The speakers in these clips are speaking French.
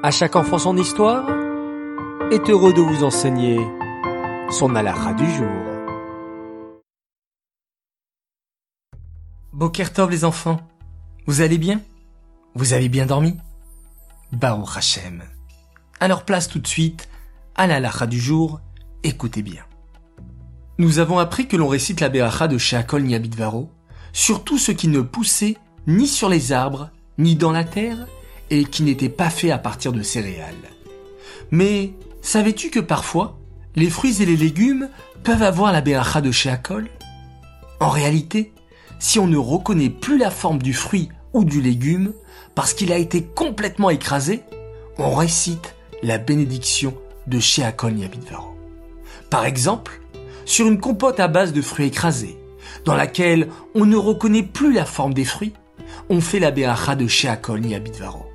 À chaque enfant son histoire est heureux de vous enseigner son halakha du jour. Bokertov les enfants, vous allez bien? Vous avez bien dormi? Baruch Hashem. Alors place tout de suite à l'halakha du jour, écoutez bien. Nous avons appris que l'on récite la beracha de Sheakol Niabidvaro sur tout ce qui ne poussait ni sur les arbres, ni dans la terre, et qui n'était pas fait à partir de céréales. Mais savais-tu que parfois, les fruits et les légumes peuvent avoir la beracha de Sheakol En réalité, si on ne reconnaît plus la forme du fruit ou du légume, parce qu'il a été complètement écrasé, on récite la bénédiction de Sheakol Niabidvaro. Par exemple, sur une compote à base de fruits écrasés, dans laquelle on ne reconnaît plus la forme des fruits, on fait la beracha de Sheakol Niabidvaro.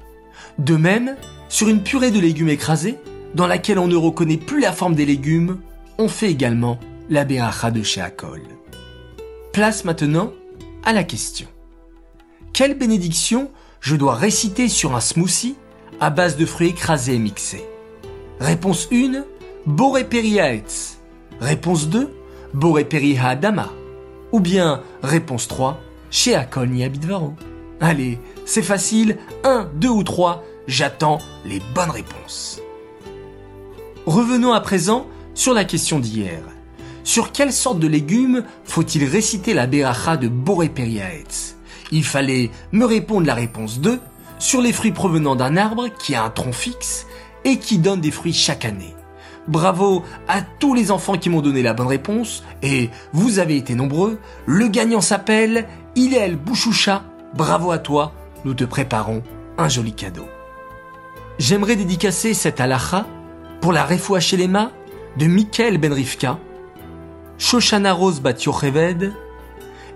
De même, sur une purée de légumes écrasés, dans laquelle on ne reconnaît plus la forme des légumes, on fait également la beracha de Sheakol. Place maintenant à la question. Quelle bénédiction je dois réciter sur un smoothie à base de fruits écrasés et mixés? Réponse 1, Boré Periaetz. Réponse 2, Boré Adama. Ou bien, réponse 3, Sheakol Niabidvaro. Allez, c'est facile, 1, 2 ou 3, j'attends les bonnes réponses. Revenons à présent sur la question d'hier. Sur quelle sorte de légumes faut-il réciter la beracha de Boré Periaetz? Il fallait me répondre la réponse 2 sur les fruits provenant d'un arbre qui a un tronc fixe et qui donne des fruits chaque année. Bravo à tous les enfants qui m'ont donné la bonne réponse et vous avez été nombreux. Le gagnant s'appelle Hillel Bouchoucha. Bravo à toi, nous te préparons un joli cadeau. J'aimerais dédicacer cette halakha pour la refoua Shelema de Michael Benrifka, Shoshana Rose Bat Yocheved,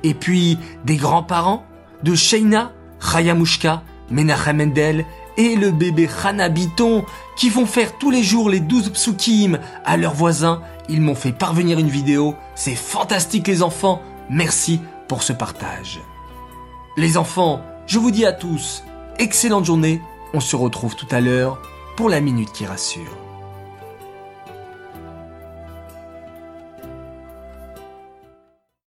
et puis des grands-parents de Sheina Chayamushka, Menachem Mendel et le bébé Hanabiton qui vont faire tous les jours les 12 psukim à leurs voisins. Ils m'ont fait parvenir une vidéo. C'est fantastique les enfants. Merci pour ce partage. Les enfants, je vous dis à tous, excellente journée. On se retrouve tout à l'heure pour la minute qui rassure.